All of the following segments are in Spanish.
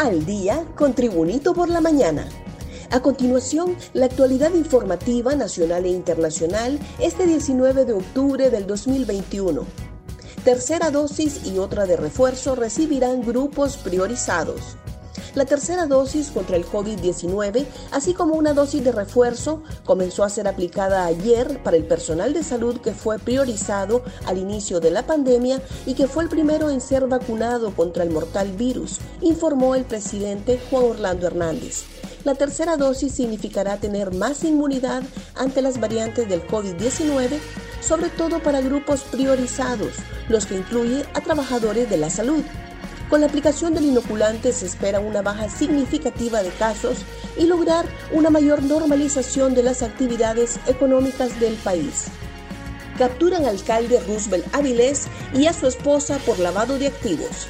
al día con Tribunito por la mañana. A continuación, la actualidad informativa nacional e internacional este 19 de octubre del 2021. Tercera dosis y otra de refuerzo recibirán grupos priorizados. La tercera dosis contra el COVID-19, así como una dosis de refuerzo, comenzó a ser aplicada ayer para el personal de salud que fue priorizado al inicio de la pandemia y que fue el primero en ser vacunado contra el mortal virus, informó el presidente Juan Orlando Hernández. La tercera dosis significará tener más inmunidad ante las variantes del COVID-19, sobre todo para grupos priorizados, los que incluyen a trabajadores de la salud. Con la aplicación del inoculante se espera una baja significativa de casos y lograr una mayor normalización de las actividades económicas del país. Capturan al alcalde Roosevelt Avilés y a su esposa por lavado de activos.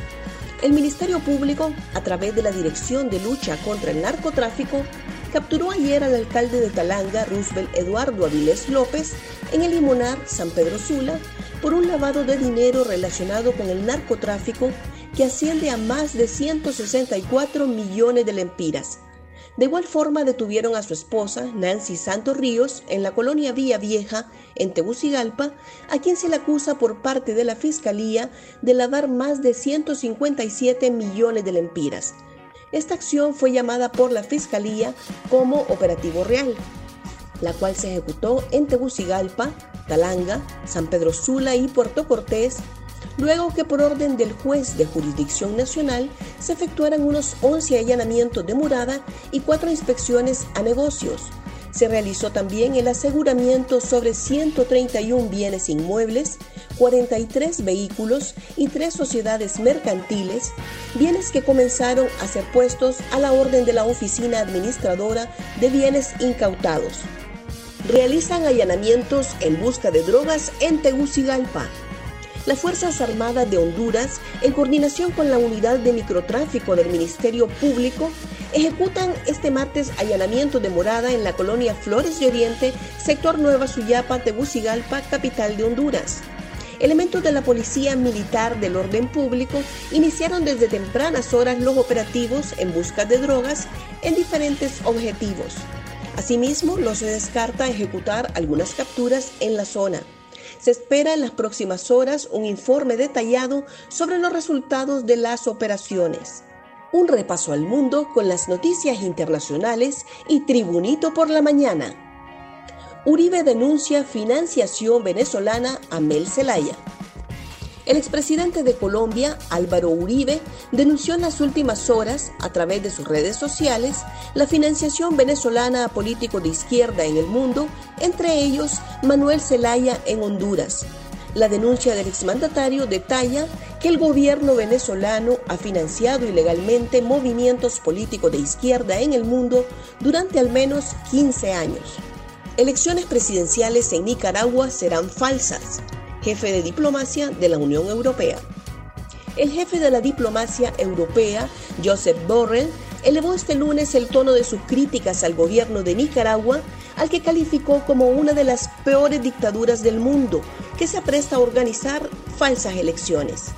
El Ministerio Público, a través de la Dirección de Lucha contra el Narcotráfico, capturó ayer al alcalde de Talanga, Roosevelt Eduardo Avilés López, en el Limonar San Pedro Sula, por un lavado de dinero relacionado con el narcotráfico que asciende a más de 164 millones de lempiras. De igual forma detuvieron a su esposa, Nancy Santos Ríos, en la colonia Vía Vieja, en Tegucigalpa, a quien se le acusa por parte de la Fiscalía de lavar más de 157 millones de lempiras. Esta acción fue llamada por la Fiscalía como Operativo Real, la cual se ejecutó en Tegucigalpa, Talanga, San Pedro Sula y Puerto Cortés luego que por orden del juez de jurisdicción nacional se efectuaran unos 11 allanamientos de morada y cuatro inspecciones a negocios. Se realizó también el aseguramiento sobre 131 bienes inmuebles, 43 vehículos y tres sociedades mercantiles, bienes que comenzaron a ser puestos a la orden de la Oficina Administradora de Bienes Incautados. Realizan allanamientos en busca de drogas en Tegucigalpa las Fuerzas Armadas de Honduras, en coordinación con la Unidad de Microtráfico del Ministerio Público, ejecutan este martes allanamiento de morada en la colonia Flores de Oriente, sector Nueva Suyapa, Tegucigalpa, capital de Honduras. Elementos de la Policía Militar del Orden Público iniciaron desde tempranas horas los operativos en busca de drogas en diferentes objetivos. Asimismo, no se descarta ejecutar algunas capturas en la zona. Se espera en las próximas horas un informe detallado sobre los resultados de las operaciones. Un repaso al mundo con las noticias internacionales y Tribunito por la mañana. Uribe denuncia financiación venezolana a Mel Zelaya. El expresidente de Colombia, Álvaro Uribe, denunció en las últimas horas, a través de sus redes sociales, la financiación venezolana a políticos de izquierda en el mundo, entre ellos Manuel Zelaya en Honduras. La denuncia del exmandatario detalla que el gobierno venezolano ha financiado ilegalmente movimientos políticos de izquierda en el mundo durante al menos 15 años. Elecciones presidenciales en Nicaragua serán falsas jefe de diplomacia de la Unión Europea. El jefe de la diplomacia europea, Joseph Borrell, elevó este lunes el tono de sus críticas al gobierno de Nicaragua, al que calificó como una de las peores dictaduras del mundo, que se apresta a organizar falsas elecciones.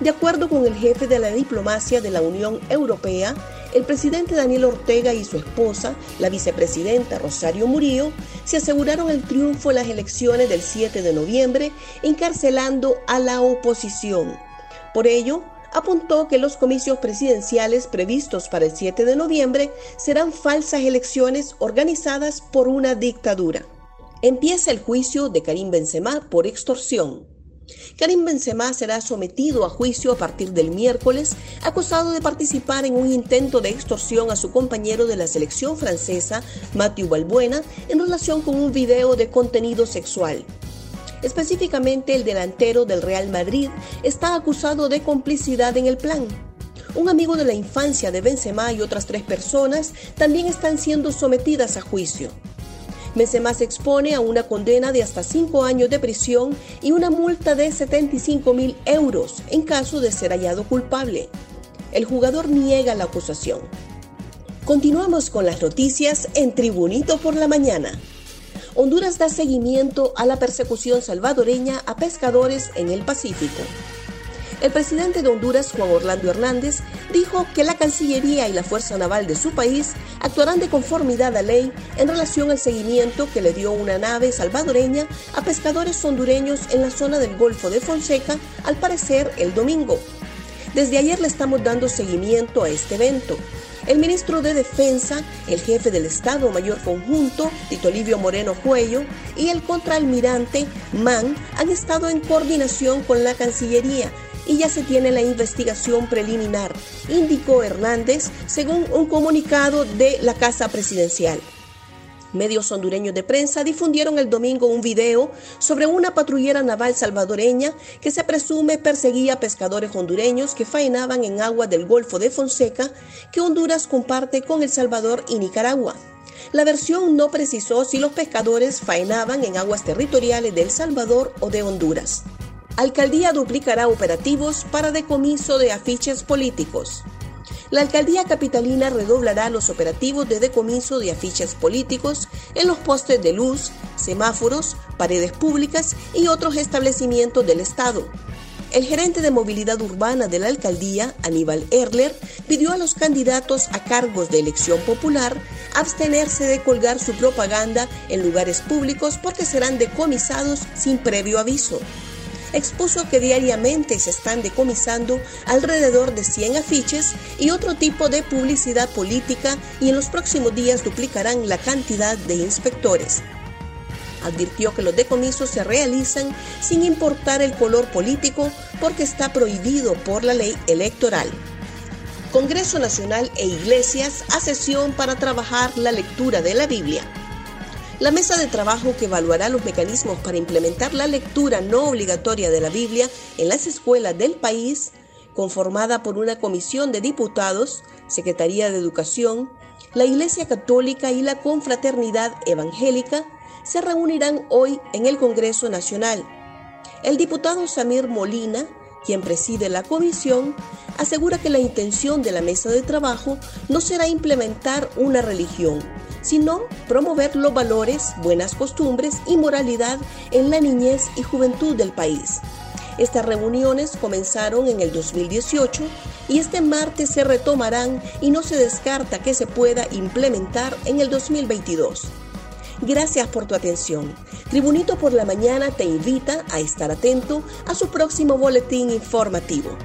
De acuerdo con el jefe de la diplomacia de la Unión Europea, el presidente Daniel Ortega y su esposa, la vicepresidenta Rosario Murillo, se aseguraron el triunfo en las elecciones del 7 de noviembre, encarcelando a la oposición. Por ello, apuntó que los comicios presidenciales previstos para el 7 de noviembre serán falsas elecciones organizadas por una dictadura. Empieza el juicio de Karim Benzema por extorsión. Karim Benzema será sometido a juicio a partir del miércoles, acusado de participar en un intento de extorsión a su compañero de la selección francesa, Mathieu Balbuena, en relación con un video de contenido sexual. Específicamente, el delantero del Real Madrid está acusado de complicidad en el plan. Un amigo de la infancia de Benzema y otras tres personas también están siendo sometidas a juicio. Benzema se expone a una condena de hasta cinco años de prisión y una multa de 75 mil euros en caso de ser hallado culpable. El jugador niega la acusación. Continuamos con las noticias en Tribunito por la Mañana. Honduras da seguimiento a la persecución salvadoreña a pescadores en el Pacífico. El presidente de Honduras, Juan Orlando Hernández, dijo que la Cancillería y la Fuerza Naval de su país actuarán de conformidad a ley en relación al seguimiento que le dio una nave salvadoreña a pescadores hondureños en la zona del Golfo de Fonseca, al parecer el domingo. Desde ayer le estamos dando seguimiento a este evento. El ministro de Defensa, el jefe del Estado Mayor Conjunto, Tito Livio Moreno Cuello, y el contraalmirante Mann han estado en coordinación con la Cancillería y ya se tiene la investigación preliminar, indicó Hernández según un comunicado de la Casa Presidencial. Medios hondureños de prensa difundieron el domingo un video sobre una patrullera naval salvadoreña que se presume perseguía pescadores hondureños que faenaban en aguas del Golfo de Fonseca que Honduras comparte con El Salvador y Nicaragua. La versión no precisó si los pescadores faenaban en aguas territoriales de El Salvador o de Honduras. Alcaldía duplicará operativos para decomiso de afiches políticos. La alcaldía capitalina redoblará los operativos de decomiso de afiches políticos en los postes de luz, semáforos, paredes públicas y otros establecimientos del Estado. El gerente de movilidad urbana de la alcaldía, Aníbal Erler, pidió a los candidatos a cargos de elección popular abstenerse de colgar su propaganda en lugares públicos porque serán decomisados sin previo aviso expuso que diariamente se están decomisando alrededor de 100 afiches y otro tipo de publicidad política y en los próximos días duplicarán la cantidad de inspectores. Advirtió que los decomisos se realizan sin importar el color político porque está prohibido por la ley electoral. Congreso Nacional e Iglesias a sesión para trabajar la lectura de la Biblia. La mesa de trabajo que evaluará los mecanismos para implementar la lectura no obligatoria de la Biblia en las escuelas del país, conformada por una comisión de diputados, Secretaría de Educación, la Iglesia Católica y la Confraternidad Evangélica, se reunirán hoy en el Congreso Nacional. El diputado Samir Molina, quien preside la comisión, asegura que la intención de la mesa de trabajo no será implementar una religión, sino promover los valores, buenas costumbres y moralidad en la niñez y juventud del país. Estas reuniones comenzaron en el 2018 y este martes se retomarán y no se descarta que se pueda implementar en el 2022. Gracias por tu atención. Tribunito por la Mañana te invita a estar atento a su próximo boletín informativo.